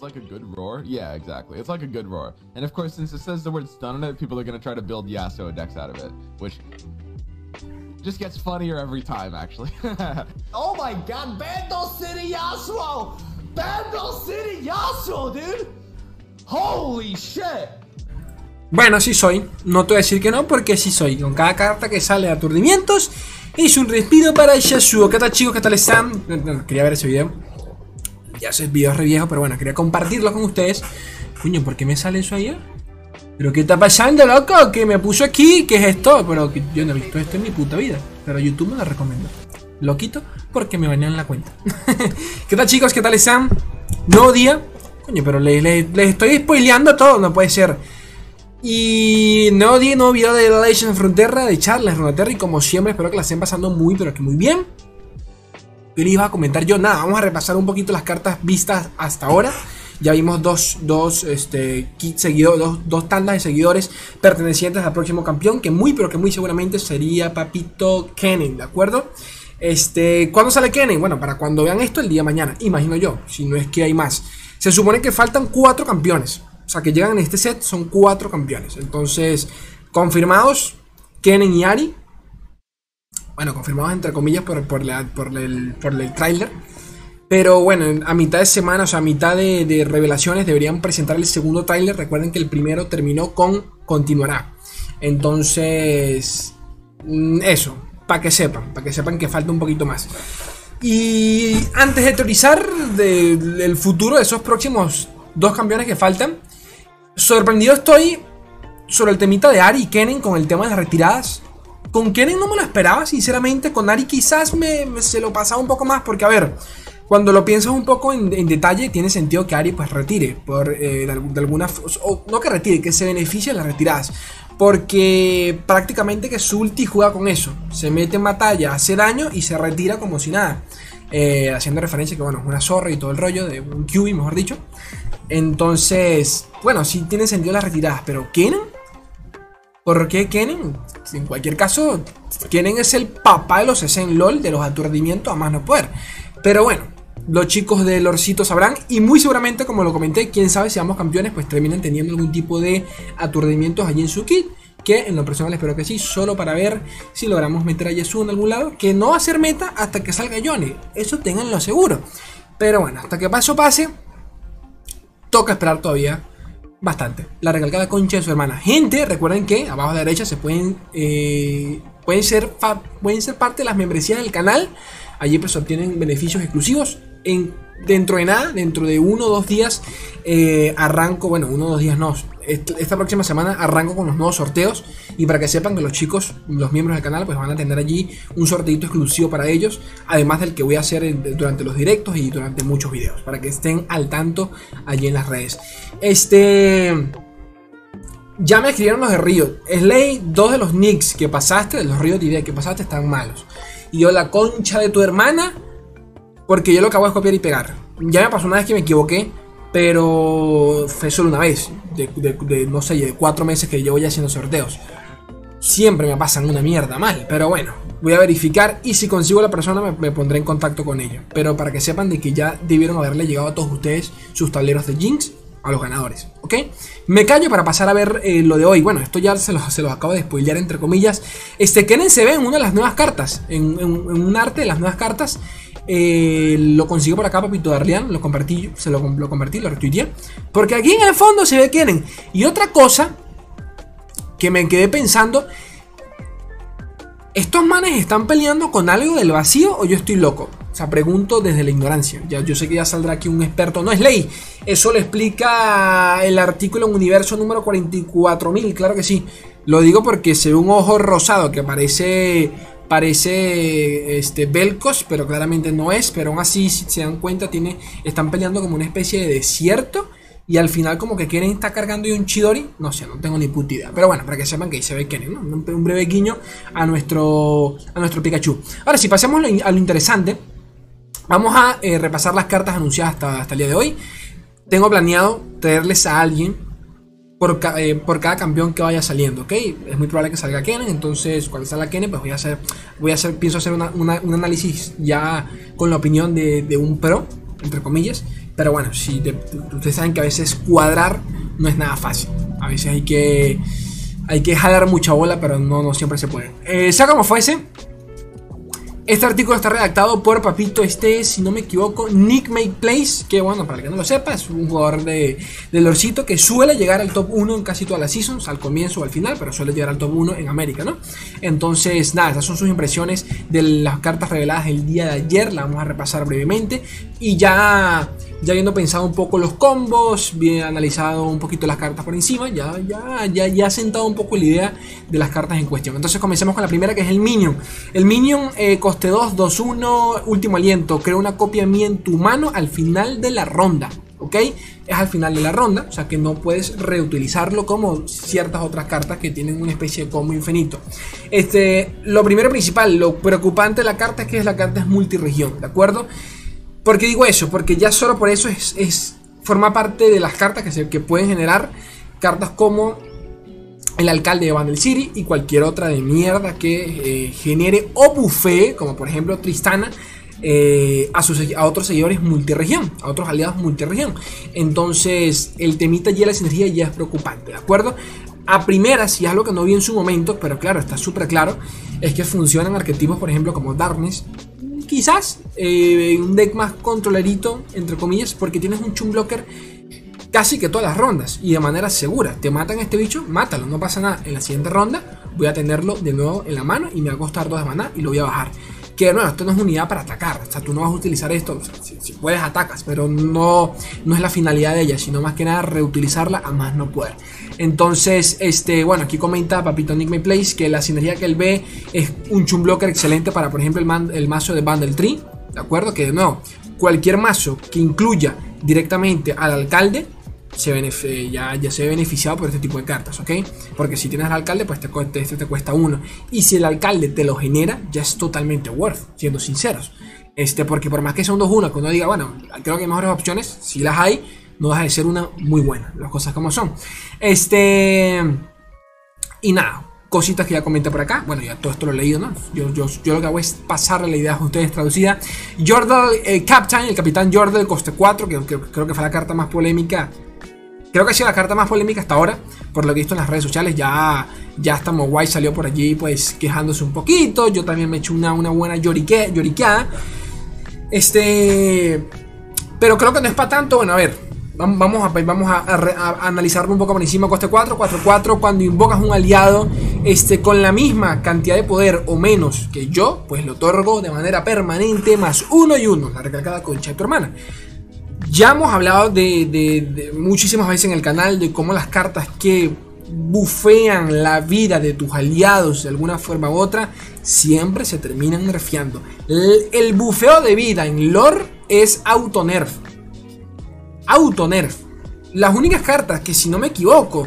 it's like a good roar. Yeah, exactly. It's like a good roar. And of course, since it says the word stun on it, people are gonna try to build Yasuo decks out of it, which just gets funnier every time, actually. oh my god, Bandle City Yasuo! Bandle City Yasuo, dude! Holy shit! Bueno, sí soy. No te voy a decir que no, porque sí soy. Con cada carta que sale aturdimientos, es un respiro para Yasuo. ¿Qué tal, chicos? ¿Qué tal están? Quería ver ese video. Ya el video es re viejo, pero bueno, quería compartirlo con ustedes. Coño, ¿por qué me sale eso allá? ¿Pero qué está pasando, loco? ¿Qué me puso aquí? ¿Qué es esto? Pero yo no he visto esto en mi puta vida. Pero YouTube me lo recomiendo. Lo quito porque me banean la cuenta. ¿Qué tal, chicos? ¿Qué tal están? Nuevo día. Coño, pero les, estoy spoileando todo. No puede ser. Y nuevo día, nuevo video de The Legend Frontera, de Charles Runeterra. Y como siempre, espero que la estén pasando muy, pero que muy bien. ¿Qué les iba a comentar yo? Nada, vamos a repasar un poquito las cartas vistas hasta ahora. Ya vimos dos, dos, este, dos, dos tandas de seguidores pertenecientes al próximo campeón, que muy, pero que muy seguramente sería Papito Kennen, ¿de acuerdo? Este, ¿Cuándo sale Kennen? Bueno, para cuando vean esto el día de mañana, imagino yo, si no es que hay más. Se supone que faltan cuatro campeones. O sea, que llegan en este set son cuatro campeones. Entonces, confirmados, Kennen y Ari. Bueno, confirmados entre comillas por, por, por el, por el trailer. Pero bueno, a mitad de semana, o sea, a mitad de, revelaciones deberían presentar el segundo tráiler. Recuerden que el primero terminó con continuará. Entonces, mm, eso, para que sepan, para que sepan que falta un poquito más. Y antes de teorizar del futuro de esos próximos dos campeones que faltan, sorprendido estoy sobre el temita de Ari y Kennen con el tema de las retiradas. Con Kennen no me lo esperaba, sinceramente. Con Ari quizás me, se lo pasaba un poco más, porque a ver, cuando lo piensas un poco en, detalle, tiene sentido que Ari pues retire, por, eh, de, alguna o no que retire, que se beneficie de las retiradas. Porque prácticamente que su ulti juega con eso. Se mete en batalla, hace daño y se retira como si nada. Eh, haciendo referencia que bueno, es una zorra y todo el rollo, de un QB mejor dicho. Entonces, bueno, sí tiene sentido las retiradas, pero Kennen, ¿por qué Kennen? En cualquier caso, Kennen es el papá de los en LOL, de los aturdimientos a más no poder. Pero bueno, los chicos del Lorcito sabrán y muy seguramente, como lo comenté, quién sabe si vamos campeones, pues terminen teniendo algún tipo de aturdimientos allí en su kit. Que en lo personal espero que sí, solo para ver si logramos meter a Yasuo en algún lado. Que no va a ser meta hasta que salga Yone, eso tenganlo seguro. Pero bueno, hasta que paso pase, toca esperar todavía bastante. La recalcada concha de su hermana. Gente, recuerden que abajo a la derecha se pueden, eh, pueden, ser, pueden ser parte de las membresías del canal. Allí pues obtienen beneficios exclusivos en, dentro de nada, dentro de uno o dos días, eh, arranco, bueno, uno o dos días no, esta próxima semana arranco con los nuevos sorteos y para que sepan que los chicos, los miembros del canal, pues van a tener allí un sorteito exclusivo para ellos, además del que voy a hacer durante los directos y durante muchos videos, para que estén al tanto allí en las redes. Este... Ya me escribieron los de Río. Slay, dos de los nicks que pasaste, de los Río idea que pasaste, están malos. Y yo, la concha de tu hermana, porque yo lo acabo de copiar y pegar. Ya me pasó una vez que me equivoqué, pero fue solo una vez. De, no sé, de cuatro meses que llevo ya haciendo sorteos. Siempre me pasan una mierda mal, pero bueno, voy a verificar y si consigo la persona me, pondré en contacto con ella. Pero para que sepan de que ya debieron haberle llegado a todos ustedes sus tableros de Jinx a los ganadores, ¿ok? Me callo para pasar a ver eh, lo de hoy. Bueno, esto ya se los, se los acabo de spoilear entre comillas. Este Kennen se ve en una de las nuevas cartas, en, en un arte de las nuevas cartas. Eh, lo consigo por acá, Papito Darlian. Lo compartí, se lo, lo convertí, lo retuiteé. Porque aquí en el fondo se ve quieren. Y otra cosa que me quedé pensando. ¿Estos manes están peleando con algo del vacío o yo estoy loco? O sea, pregunto desde la ignorancia. Ya, yo sé que ya saldrá aquí un experto. No es ley. Eso lo explica el artículo en Universo número 44.000. Claro que sí. Lo digo porque se ve un ojo rosado que parece parece este Belcos, pero claramente no es, pero aún así si se dan cuenta tiene están peleando como una especie de desierto y al final como que quieren estar cargando y un Chidori, no sé, no tengo ni puta idea, pero bueno, para que sepan que ahí se ve Kennen, ¿no? un, breve guiño a nuestro a nuestro Pikachu. Ahora si pasemos a lo interesante, vamos a eh, repasar las cartas anunciadas hasta, hasta el día de hoy. Tengo planeado traerles a alguien eh, por, cada campeón que vaya saliendo, ¿ok? Es muy probable que salga Kennen, entonces cuando salga Kennen, pues voy a hacer, voy a hacer, pienso hacer un análisis ya con la opinión de, un pro, entre comillas, Pero bueno, si ustedes saben que a veces cuadrar no es nada fácil. A veces hay que, hay que jalar mucha bola, pero no, no siempre se puede. Eh, sea como fuese, este artículo está redactado por Papito Este, si no me equivoco, Nick Make Place, que bueno, para el que no lo sepa, es un jugador de, de Lorcito que suele llegar al top 1 en casi todas las seasons, al comienzo o al final, pero suele llegar al top 1 en América, ¿no? Entonces, nada, estas son sus impresiones de las cartas reveladas el día de ayer, la vamos a repasar brevemente y ya ya habiendo pensado un poco los combos, bien analizado un poquito las cartas por encima, ya, ya, ya, ya sentado un poco la idea de las cartas en cuestión. Entonces comencemos con la primera que es el Minion. El Minion eh, coste 2, 2, 1, último aliento. Crea una copia mía en tu mano al final de la ronda. ¿Ok? Es al final de la ronda, o sea que no puedes reutilizarlo como ciertas otras cartas que tienen una especie de combo infinito. Este, lo primero principal, lo preocupante de la carta es que la carta es multiregión, ¿de acuerdo? ¿Por qué digo eso? Porque ya solo por eso es, forma parte de las cartas que, se, que pueden generar cartas como el alcalde de Vandal City y cualquier otra de mierda que eh, genere o buffee, como por ejemplo Tristana, eh, a, sus, a otros seguidores multiregión, a otros aliados multiregión. Entonces, el temita ya la sinergia ya es preocupante, ¿de acuerdo? A primeras, y es algo que no vi en su momento, pero claro, está súper claro, es que funcionan arquetipos, por ejemplo, como Darkness, quizás eh, un deck más controlerito, entre comillas, porque tienes un chum blocker casi que todas las rondas y de manera segura. Te matan este bicho, mátalo, no pasa nada. En la siguiente ronda voy a tenerlo de nuevo en la mano y me va a costar dos de maná y lo voy a bajar. Que de nuevo, esto no es unidad para atacar, o sea, tú no vas a utilizar esto, si, puedes atacas, pero no, no es la finalidad de ella, sino más que nada reutilizarla a más no poder. Entonces, este, bueno, aquí comenta Papito Nick Me Place que la sinergia que él ve es un chum blocker excelente para, por ejemplo, el, el mazo de Bundle Tree. ¿De acuerdo? Que de nuevo, cualquier mazo que incluya directamente al alcalde se ya, ya se ve beneficiado por este tipo de cartas, ¿ok? Porque si tienes al alcalde, pues te, este te cuesta uno. Y si el alcalde te lo genera, ya es totalmente worth, siendo sinceros. Este, porque por más que sea un 2-1, que uno diga, bueno, creo que hay mejores opciones, si las hay, no deja de ser una muy buena, las cosas como son. Este. Y nada, cositas que ya comenté por acá. Bueno, ya todo esto lo he leído, ¿no? Yo, yo, lo que hago es pasarle la idea a ustedes traducida. Jordal, el Captain, el Capitán Jordal, coste 4, que, creo que fue la carta más polémica. Creo que ha sido la carta más polémica hasta ahora, por lo que he visto en las redes sociales. Ya, ya hasta Mogwai salió por allí, pues quejándose un poquito. Yo también me he hecho una, una buena llorique, lloriqueada. Este. Pero creo que no es para tanto. Bueno, a ver, Vamos a, vamos a, analizarlo un poco por encima. Coste 4, 4, 4. Cuando invocas un aliado este, con la misma cantidad de poder o menos que yo, pues lo otorgo de manera permanente más uno y uno. La recalcada concha de tu hermana. Ya hemos hablado de, muchísimas veces en el canal de cómo las cartas que bufean la vida de tus aliados de alguna forma u otra siempre se terminan nerfeando. El, bufeo de vida en lore es auto-nerf auto-nerf. Las únicas cartas que, si no me equivoco,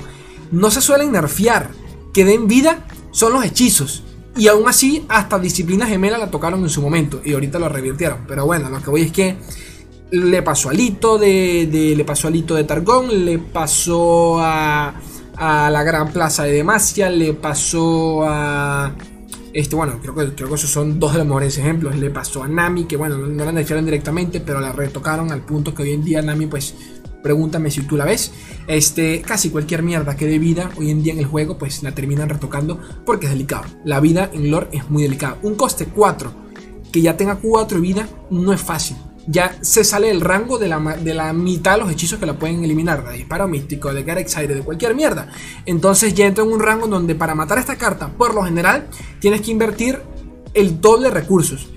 no se suelen nerfear, que den vida, son los hechizos. Y aún así, hasta Disciplina Gemela la tocaron en su momento. Y ahorita lo revirtieron. Pero bueno, lo que voy es que le pasó a Lito de, le pasó a Lito de Targón, le pasó a, la Gran Plaza de Demacia, le pasó a este, bueno, creo que, creo que esos son dos de los mejores ejemplos. Le pasó a Nami, que bueno, no la nerfearon directamente, pero la retocaron al punto que hoy en día Nami, pues, pregúntame si tú la ves. Este, casi cualquier mierda que dé vida hoy en día en el juego, pues la terminan retocando porque es delicado. La vida en lore es muy delicada. Un coste 4 que ya tenga 4 de vida no es fácil ya se sale del rango de la, de la mitad de los hechizos que la pueden eliminar, de disparo místico, de Garexide, Aire, de cualquier mierda. Entonces ya entra en un rango donde para matar esta carta, por lo general, tienes que invertir el doble de recursos.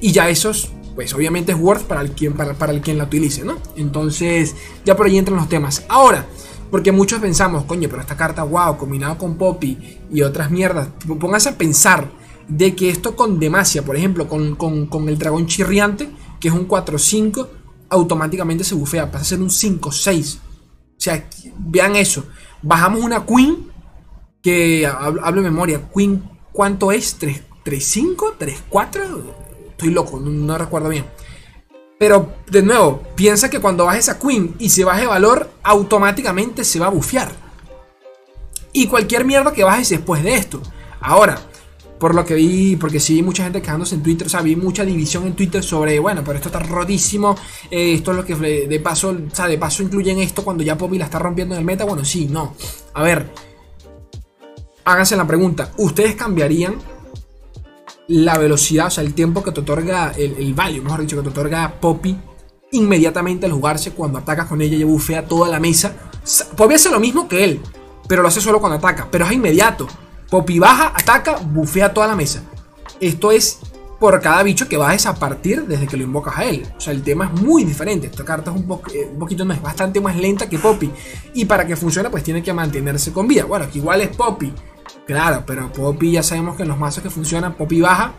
Y ya esos, pues obviamente es worth para el quien, para, para el quien la utilice, ¿no? Entonces ya por ahí entran los temas. Ahora, porque muchos pensamos, coño, pero esta carta, wow, combinado con Poppy y otras mierdas, póngase a pensar de que esto con Demacia, por ejemplo, con, con, con el dragón chirriante, que es un 4-5, automáticamente se bufea, pasa a ser un 5-6. O sea, vean eso. Bajamos una Queen, que hablo de memoria, Queen, ¿cuánto es? ¿3-5? ¿3-4? Estoy loco, no, recuerdo bien. Pero, de nuevo, piensa que cuando bajes a Queen y se baje valor, automáticamente se va a bufear. Y cualquier mierda que bajes después de esto. Ahora, por lo que vi, porque sí mucha gente quejándose en Twitter, o sea, vi mucha división en Twitter sobre, bueno, pero esto está rotísimo, eh, esto es lo que de paso, o sea, de paso incluyen esto cuando ya Poppy la está rompiendo en el meta, bueno, sí, no. A ver, háganse la pregunta, ¿ustedes cambiarían la velocidad, o sea, el tiempo que te otorga, el, el value, mejor dicho, que te otorga Poppy inmediatamente al jugarse cuando atacas con ella y bufea toda la mesa? Poppy hace lo mismo que él, pero lo hace solo cuando ataca, pero es inmediato. Poppy baja, ataca, bufea toda la mesa. Esto es por cada bicho que bajes a partir desde que lo invocas a él. O sea, el tema es muy diferente. Esta carta es un, eh, poquito más, bastante más lenta que Poppy. Y para que funcione, pues tiene que mantenerse con vida. Bueno, que igual es Poppy. Claro, pero Poppy ya sabemos que en los mazos que funcionan, Poppy baja.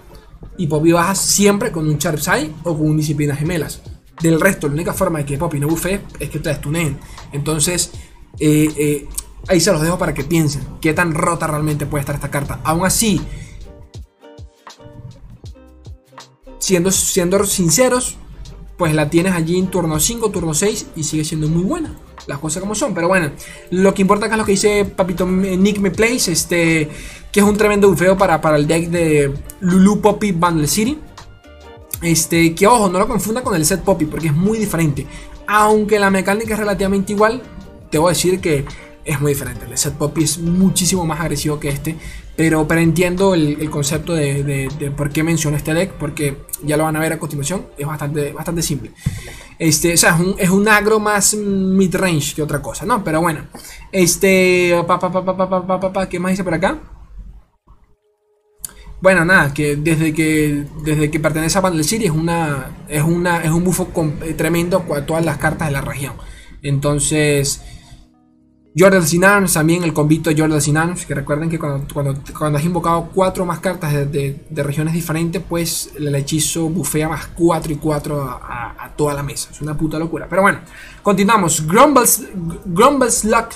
Y Poppy baja siempre con un Sharpside o con un Disciplina Gemelas. Del resto, la única forma de que Poppy no bufee es que te destuneen. Entonces, eh, eh, Ahí se los dejo para que piensen qué tan rota realmente puede estar esta carta. Aún así, siendo, siendo sinceros, pues la tienes allí en turno 5, turno 6 y sigue siendo muy buena. Las cosas como son. Pero bueno, lo que importa acá es lo que dice Papito Nick Me Plays, este, que es un tremendo bufeo para, para el deck de Lulu Poppy Bundle City. Este, que ojo, no lo confunda con el set Poppy porque es muy diferente. Aunque la mecánica es relativamente igual, te voy a decir que es muy diferente. El set Poppy es muchísimo más agresivo que este. Pero, pero entiendo el, concepto de, por qué menciono este deck. Porque ya lo van a ver a continuación. Es bastante, bastante simple. Este, o sea, es un, es un agro más mid-range que otra cosa, ¿no? Pero bueno. Este. Pa, pa, pa, ¿Qué más dice por acá? Bueno, nada, que desde que desde que pertenece a Bundle City es una es una es un bufo tremendo a todas las cartas de la región. Entonces, Jordan Sinarms, también el convito de Jordan Sinarms, que recuerden que cuando, cuando, has invocado cuatro más cartas de, regiones diferentes, pues el hechizo bufea más 4 y 4 a, toda la mesa. Es una puta locura. Pero bueno, continuamos. Grumbles, Grumbles Luck,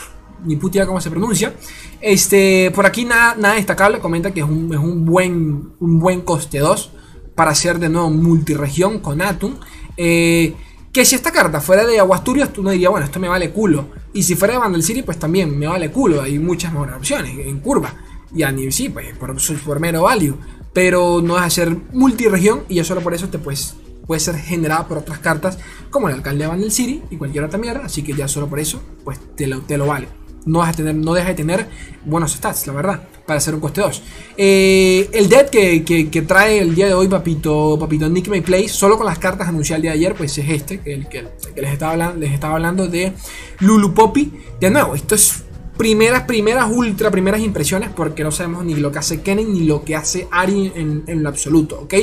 ni puta idea cómo se pronuncia. Este, por aquí nada, nada destacable, comenta que es un, es un, buen, un buen coste 2 para hacer de nuevo multiregión con Atum. Eh, que si esta carta fuera de Aguasturias, tú no dirías, bueno, esto me vale culo. Y si fuera de Vandal City, pues también me vale culo. Hay muchas mejores opciones en curva. Y a sí, pues por, por mero value. Pero no es hacer multiregión y ya solo por eso te puedes, puede ser generada por otras cartas como el alcalde de Vandal City y cualquier otra mierda. Así que ya solo por eso, pues te lo, te lo vale no, vas tener, no deja de tener buenos stats, la verdad, para ser un coste 2. Eh, el dead que, trae el día de hoy, papito, papito Nick May Play, solo con las cartas anunciadas el día de ayer, pues es este, el que, les, estaba hablando, les estaba hablando de Lulu Poppy. De nuevo, esto es primeras, primeras, ultra primeras impresiones, porque no sabemos ni lo que hace Kennen ni lo que hace Ari en, en lo absoluto, ¿ok?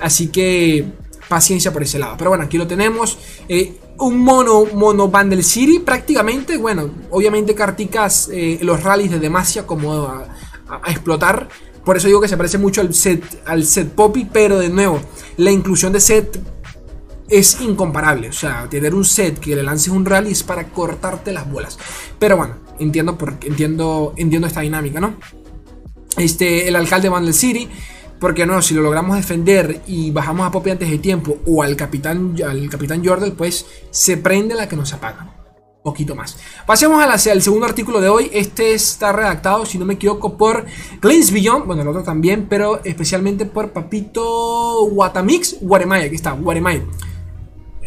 Así que paciencia por ese lado. Pero bueno, aquí lo tenemos. Eh, un mono, mono Bundle City prácticamente. Bueno, obviamente carticas eh, los rallies de Demacia como a, explotar. Por eso digo que se parece mucho al set, al set Poppy. Pero de nuevo, la inclusión de set es incomparable. O sea, tener un set que le lances un rally es para cortarte las bolas. Pero bueno, entiendo, por, entiendo, entiendo esta dinámica, ¿no? Este, el alcalde Bundle City porque no, si lo logramos defender y bajamos a Poppy antes de tiempo o al capitán, al capitán Jordel, pues se prende la que nos apaga. Poquito más. Pasemos al segundo artículo de hoy. Este está redactado, si no me equivoco, por Glens Beyond. Bueno, el otro también, pero especialmente por Papito Guatamix Guaremaya. Aquí está, Guaremaya.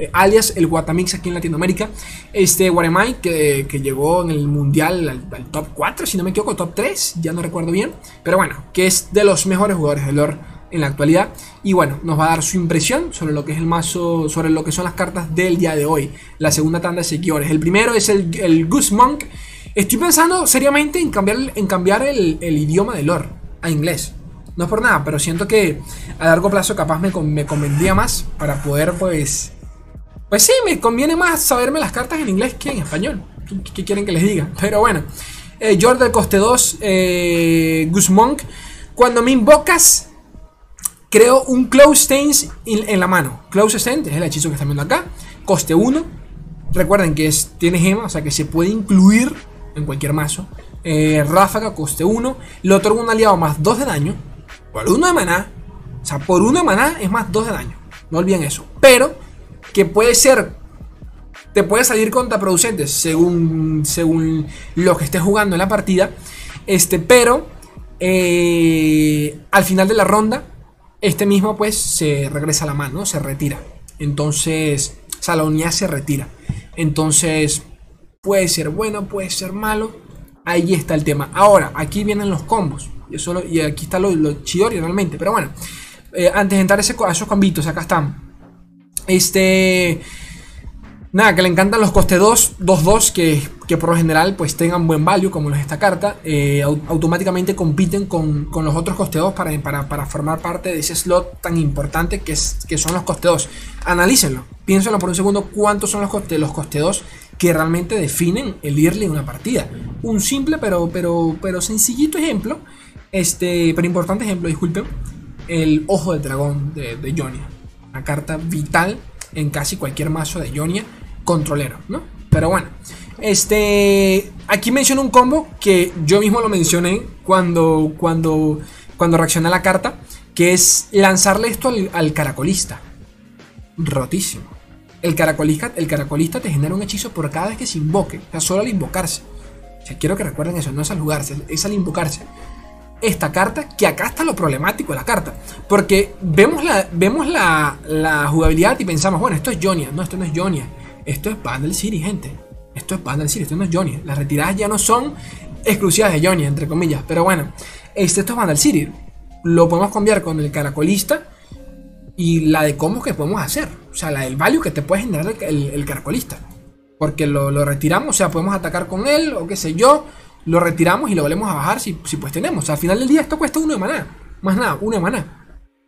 Eh, alias el Guatamix aquí en Latinoamérica. Este Guaremay que, llegó en el mundial al, top 4, si no me equivoco, top 3, ya no recuerdo bien. Pero bueno, que es de los mejores jugadores de lore en la actualidad. Y bueno, nos va a dar su impresión sobre lo que es el mazo, sobre lo que son las cartas del día de hoy. La segunda tanda de seguidores. El primero es el, el Goose Monk. Estoy pensando seriamente en cambiar, en cambiar el, idioma de lore a inglés. No es por nada, pero siento que a largo plazo capaz me, me convendría más para poder pues pues sí, me conviene más saberme las cartas en inglés que en español. ¿Qué, quieren que les diga? Pero bueno. Eh, Jordan Coste 2, eh, Monk. Cuando me invocas, creo un Close Stains en, la mano. Close Stains es el hechizo que están viendo acá. Coste 1. Recuerden que es, tiene gema, o sea que se puede incluir en cualquier mazo. Eh, ráfaga, coste 1. Le otorgo un aliado más 2 de daño. Por 1 de maná. O sea, por 1 de maná es más 2 de daño. No olviden eso. Pero que puede ser, te puede salir contraproducente según, según lo que estés jugando en la partida, este, pero eh, al final de la ronda, este mismo pues se regresa a la mano, se retira. Entonces, o se retira. Entonces, puede ser bueno, puede ser malo. Ahí está el tema. Ahora, aquí vienen los combos. Y, eso y aquí está lo, lo chidori realmente. Pero bueno, eh, antes de entrar a esos combitos, acá están. Este. Nada, que le encantan los coste 2, 2-2, que, que, por lo general pues tengan buen value, como es esta carta. Eh, automáticamente compiten con, con, los otros coste 2 para, para, para, formar parte de ese slot tan importante que, es, que son los coste 2. Analícenlo, piénsenlo por un segundo cuántos son los coste, los coste 2 que realmente definen el early en una partida. Un simple pero, pero, pero sencillito ejemplo, este, pero importante ejemplo, disculpen, el ojo del dragón de, de Jonia. Una carta vital en casi cualquier mazo de Jonia controlero, ¿no? Pero bueno, este, aquí menciono un combo que yo mismo lo mencioné cuando, cuando, cuando reaccioné a la carta, que es lanzarle esto al, al caracolista. Rotísimo. El caracolista, el caracolista te genera un hechizo por cada vez que se invoque, o sea, solo al invocarse. O sea, quiero que recuerden eso, no es al jugarse, es al invocarse. Esta carta, que acá está lo problemático de la carta. Porque vemos la, vemos la, la jugabilidad y pensamos, bueno, esto es Jonia. No, esto no es Jonia. Esto es Bundle City, gente. Esto es Bundle City, esto no es Jonia. Las retiradas ya no son exclusivas de Jonia, entre comillas. Pero bueno, este, esto es Bundle City. Lo podemos cambiar con el caracolista y la de combos que podemos hacer. O sea, la del value que te puede generar el, el, el caracolista. Porque lo, lo, retiramos, o sea, podemos atacar con él o qué sé yo. Lo retiramos y lo volvemos a bajar si, si pues tenemos. Al final del día esto cuesta uno de maná. Más nada, uno de maná.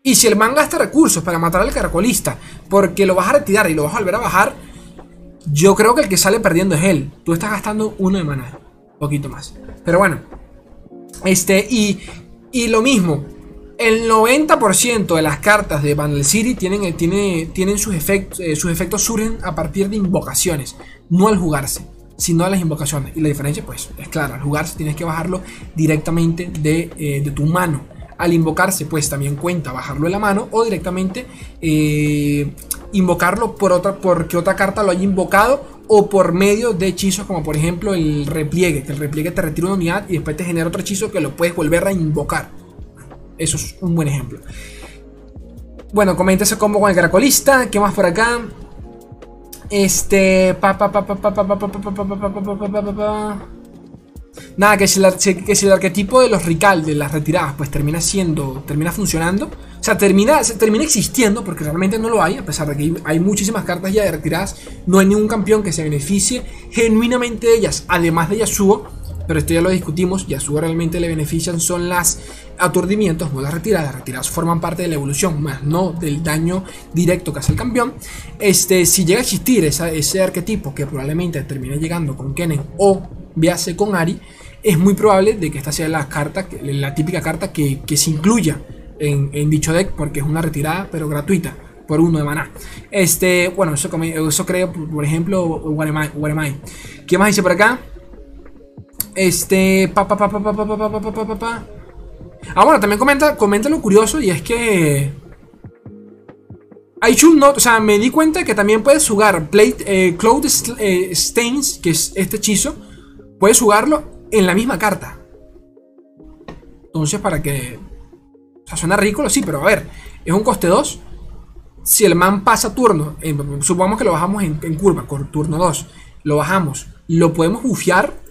Y si el man gasta recursos para matar al caracolista, porque lo vas a retirar y lo vas a volver a bajar, yo creo que el que sale perdiendo es él. Tú estás gastando uno de maná. Poquito más. Pero bueno. Este, y, y lo mismo. El 90% de las cartas de Bundle City tienen, tiene, tienen sus, efectos, eh, sus efectos surgen a partir de invocaciones. No al jugarse, sino a las invocaciones. Y la diferencia, pues, es clara. Al jugarse tienes que bajarlo directamente de, eh, de tu mano. Al invocarse, pues también cuenta bajarlo de la mano o directamente eh, invocarlo por otra, porque otra carta lo haya invocado o por medio de hechizos como por ejemplo el repliegue, que el repliegue te retira una unidad y después te genera otro hechizo que lo puedes volver a invocar. Eso es un buen ejemplo. Bueno, comenta ese combo con el caracolista. ¿Qué más por acá? Este. Nada, que si, el, que si el arquetipo de los Rical, de las retiradas, pues termina siendo. termina funcionando. O sea, termina, termina existiendo, porque realmente no lo hay, a pesar de que hay muchísimas cartas ya de retiradas. No hay ningún campeón que se beneficie genuinamente de ellas, además de Yasuo. Pero esto ya lo discutimos. Yasuo realmente le benefician son las aturdimientos, no las retiradas. Las retiradas forman parte de la evolución, más no del daño directo que hace el campeón. Este, si llega a existir esa, ese arquetipo que probablemente termine llegando con Kennen o véase con Ari, es muy probable de que esta sea la carta, la típica carta que, que se incluya en, dicho deck, porque es una retirada, pero gratuita, por uno de maná. Este, bueno, eso, eso creo, por ejemplo, Waremai. ¿Qué más dice por acá? Este, pa, pa, pa, pa. Ah, bueno, también comenta, lo curioso y es que. Me di cuenta que también puedes jugar eh, Cloud eh, Stains, que es este hechizo, puedes jugarlo en la misma carta. Entonces, para que. Suena ridículo, sí, pero a ver, es un coste 2. Si el man pasa turno, eh, supongamos que lo bajamos en, curva, con turno 2, lo bajamos, lo podemos bufear,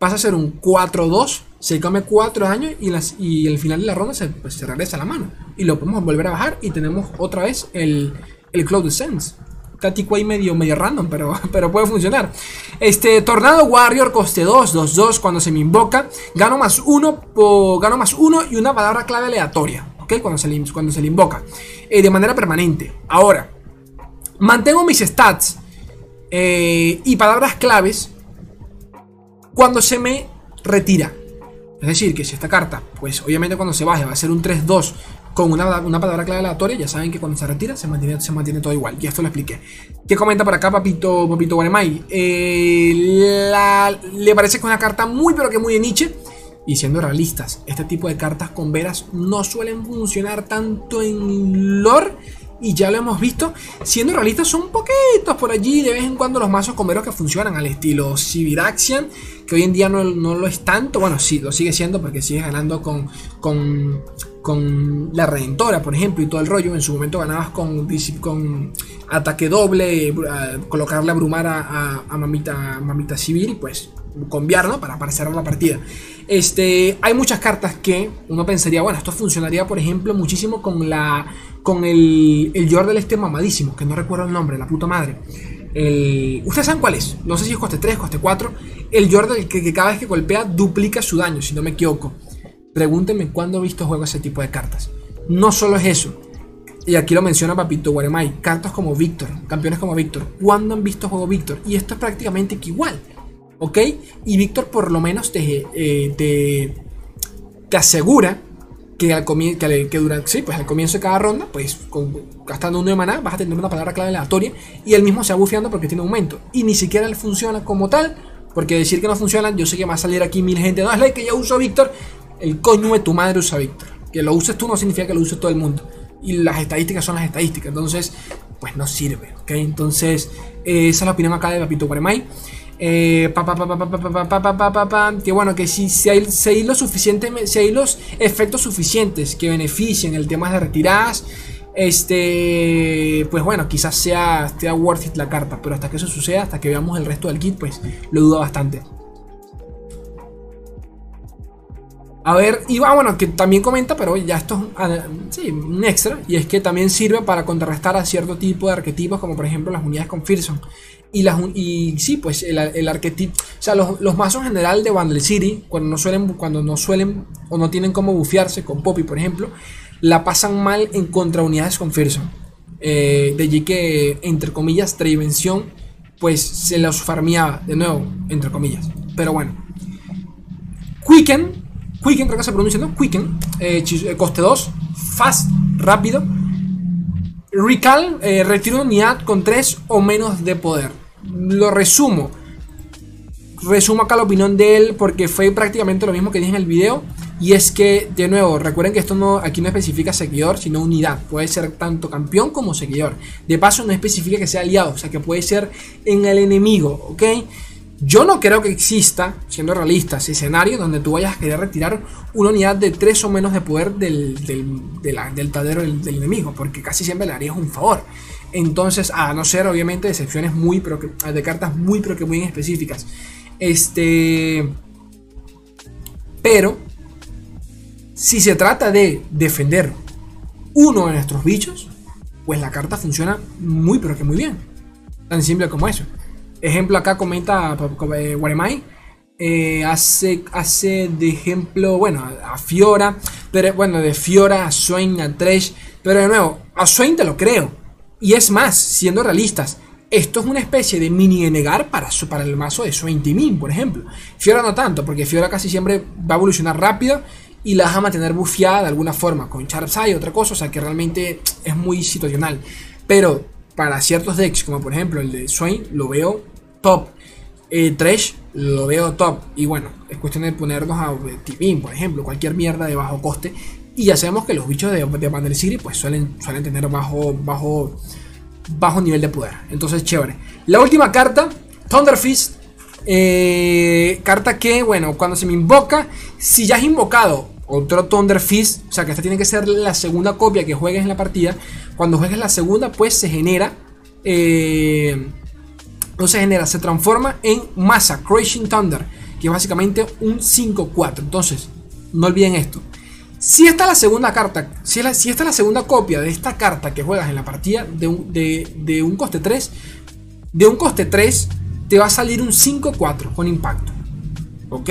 pasa a ser un 4-2 se come 4 años y, las, y al final de la ronda se, pues, se, regresa a la mano. Y lo podemos volver a bajar y tenemos otra vez el, el Cloud Sense. Tático ahí medio, medio random, pero, pero puede funcionar. Este Tornado Warrior coste 2, 2, 2 cuando se me invoca. Gano más 1 gano más uno y una palabra clave aleatoria. ¿Ok? Cuando se le, cuando se invoca. Eh, de manera permanente. Ahora, mantengo mis stats eh, y palabras claves cuando se me retira. Es decir, que si esta carta, pues obviamente cuando se baje va a ser un 3-2 con una, una, palabra clave aleatoria, ya saben que cuando se retira se mantiene, se mantiene todo igual. Y esto lo expliqué. ¿Qué comenta por acá, Papito, Papito Guaremay? Eh, le parece que es una carta muy, pero que muy de Nietzsche. Y siendo realistas, este tipo de cartas con veras no suelen funcionar tanto en lore y ya lo hemos visto. Siendo realistas, son poquitos por allí, de vez en cuando los mazos comeros que funcionan al estilo Sibiraxian, que hoy en día no, lo es tanto. Bueno, sí, lo sigue siendo porque sigue ganando con, con, con la Redentora, por ejemplo, y todo el rollo. En su momento ganabas con, con ataque doble, eh, colocarle a abrumar a, a, Mamita, Mamita Civil y pues conviar, ¿no? Para, para cerrar la partida. Este, hay muchas cartas que uno pensaría, bueno, esto funcionaría, por ejemplo, muchísimo con la con el, el Jordel este mamadísimo, que no recuerdo el nombre, la puta madre. El, Ustedes saben cuál es, no sé si es coste 3, coste 4. El Jordel que, que cada vez que golpea duplica su daño, si no me equivoco. Pregúntenme cuándo he visto juego ese tipo de cartas. No solo es eso, y aquí lo menciona Papito Guaremay, cartas como Víctor, campeones como Víctor. ¿Cuándo han visto juego Víctor? Y esto es prácticamente igual. ¿Ok? Y Víctor por lo menos te, eh, te, te asegura que al que, que sí, pues al comienzo de cada ronda, pues gastando uno de maná, vas a tener una palabra clave aleatoria y él mismo se va bufeando porque tiene aumento. Y ni siquiera él funciona como tal, porque decir que no funciona, yo sé que va a salir aquí mil gente, no es ley que yo uso Víctor, el coño de tu madre usa Víctor. Que lo uses tú no significa que lo use todo el mundo. Y las estadísticas son las estadísticas, entonces, pues no sirve, ¿ok? Entonces, esa es la opinión acá de Papito Guaremay. Eh, que bueno, que si, si, hay, si, hay, lo suficiente, si hay los efectos suficientes que beneficien el tema de retiradas, este, pues bueno, quizás sea, sea worth it la carta, pero hasta que eso suceda, hasta que veamos el resto del kit, pues lo dudo bastante. A ver, y bueno, que también comenta, pero ya esto es sí, un extra, y es que también sirve para contrarrestar a cierto tipo de arquetipos, como por ejemplo las unidades con Fearson. Y, las, y sí, pues el, el arquetipo. O sea, los, los, mazos en general de Bundle City, cuando no suelen, cuando no suelen o no tienen cómo bufearse, con Poppy por ejemplo, la pasan mal en contra unidades con Fearson. Eh, de allí que, entre comillas, Trivención, pues se los farmeaba de nuevo, entre comillas. Pero bueno. Quicken, Quicken creo que se pronuncia, ¿no? Quicken, eh, eh coste 2, fast, rápido. Recall, eh, retiro unidad con 3 o menos de poder lo resumo. Resumo acá la opinión de él porque fue prácticamente lo mismo que dije en el video. Y es que, de nuevo, recuerden que esto no, aquí no especifica seguidor, sino unidad. Puede ser tanto campeón como seguidor. De paso, no especifica que sea aliado, o sea que puede ser en el enemigo, ¿ok? Yo no creo que exista, siendo realista, ese escenario donde tú vayas a querer retirar una unidad de 3 o menos de poder del, del, del tadero del, del, enemigo, porque casi siempre le harías un favor. Entonces, a no ser obviamente de excepciones muy, pero que, de cartas muy, pero que muy específicas. Este. Pero, si se trata de defender uno de nuestros bichos, pues la carta funciona muy, pero que muy bien. Tan simple como eso. Ejemplo, acá comenta eh, Waremai. Eh, hace, hace de ejemplo, bueno, a Fiora, pero bueno, de Fiora a Swain, a Tresh, pero de nuevo, a Swain te lo creo, y es más, siendo realistas, esto es una especie de mini enegar para, para el mazo de Swain Timin, por ejemplo. Fiora no tanto, porque Fiora casi siempre va a evolucionar rápido y la vas a mantener bufeada de alguna forma, con Sharpside y otra cosa, o sea que realmente es muy situacional. Pero para ciertos decks, como por ejemplo el de Swain, lo veo top. Eh, Trash lo veo top. Y bueno, es cuestión de ponernos a Timin, por ejemplo, cualquier mierda de bajo coste y ya sabemos que los bichos de, de City pues suelen, suelen tener bajo, bajo, bajo nivel de poder. Entonces, chévere. La última carta, Thunder Fist. Eh, carta que, bueno, cuando se me invoca, si ya has invocado otro Thunder Fist, o sea que esta tiene que ser la segunda copia que juegues en la partida. Cuando juegues la segunda, pues se genera. Eh, no se genera, se transforma en Massa, Crashing Thunder, que es básicamente un 5-4. Entonces, no olviden esto. Si esta es la segunda carta, si, esta es la segunda copia de esta carta que juegas en la partida de un, de, un coste 3, de un coste 3 te va a salir un 5-4 con impacto. ¿Ok?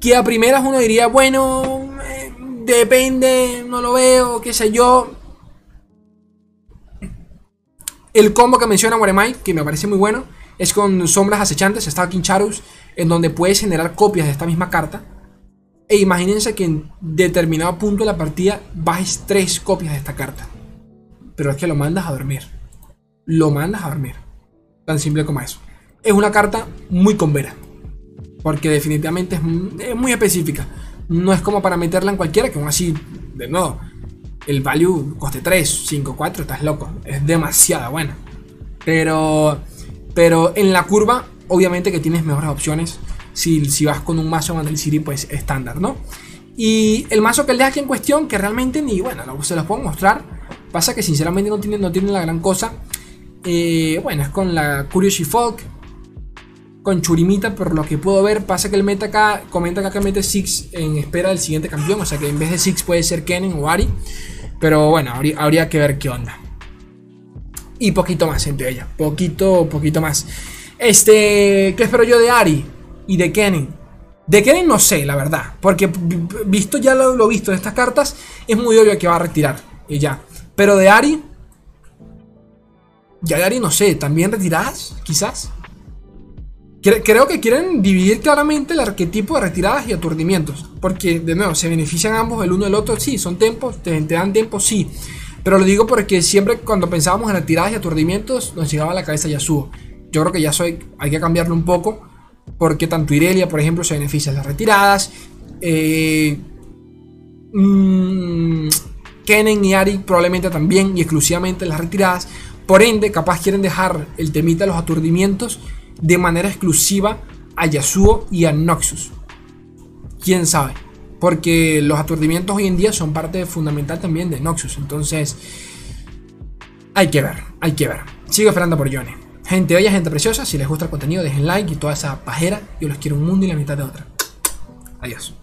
Que a primeras uno diría, bueno, eh, depende, no lo veo, qué sé yo. El combo que menciona Waremai, que me parece muy bueno, es con sombras acechantes, Stalking Shadows, en donde puedes generar copias de esta misma carta e imagínense que en determinado punto de la partida bajes tres copias de esta carta. Pero es que lo mandas a dormir. Lo mandas a dormir. Tan simple como eso. Es una carta muy convera. Porque definitivamente es, muy específica. No es como para meterla en cualquiera, que aún así, de nuevo, el value coste 3, 5, 4, estás loco. Es demasiado buena. Pero, pero en la curva, obviamente que tienes mejores opciones si, si vas con un mazo Mandel City, pues estándar, ¿no? Y el mazo que él deja aquí en cuestión, que realmente ni, bueno, se los puedo mostrar. Pasa que sinceramente no tiene, no tiene la gran cosa. Eh, bueno, es con la Curiosity Folk. Con Churimita, por lo que puedo ver. Pasa que el meta acá, comenta acá que mete Six en espera del siguiente campeón. O sea que en vez de Six puede ser Kennen o Ari. Pero bueno, habría, que ver qué onda. Y poquito más entre ella. Poquito, poquito más. Este, ¿qué espero yo de Ari y de Kennen? De Kennen no sé, la verdad. Porque visto ya lo, lo visto de estas cartas, es muy obvio que va a retirar. Y ya. Pero de Ari. Ya de Ari no sé. ¿También retiradas? Quizás. Creo que quieren dividir claramente el arquetipo de retiradas y aturdimientos. Porque, de nuevo, se benefician ambos el uno del otro. Sí, son tiempos, te, dan tiempo, sí. Pero lo digo porque siempre cuando pensábamos en retiradas y aturdimientos, nos llegaba a la cabeza Yasuo. Yo creo que ya hay, hay que cambiarlo un poco porque tanto Irelia, por ejemplo, se beneficia de las retiradas. Eh, mmm, Kennen y Ari probablemente también y exclusivamente las retiradas. Por ende, capaz quieren dejar el temita de los aturdimientos de manera exclusiva a Yasuo y a Noxus. Quién sabe. Porque los aturdimientos hoy en día son parte fundamental también de Noxus. Entonces, hay que ver, hay que ver. Sigo esperando por Yone. Gente bella, gente preciosa, si les gusta el contenido, dejen like y toda esa pajera. Yo los quiero un mundo y la mitad de otra. Adiós.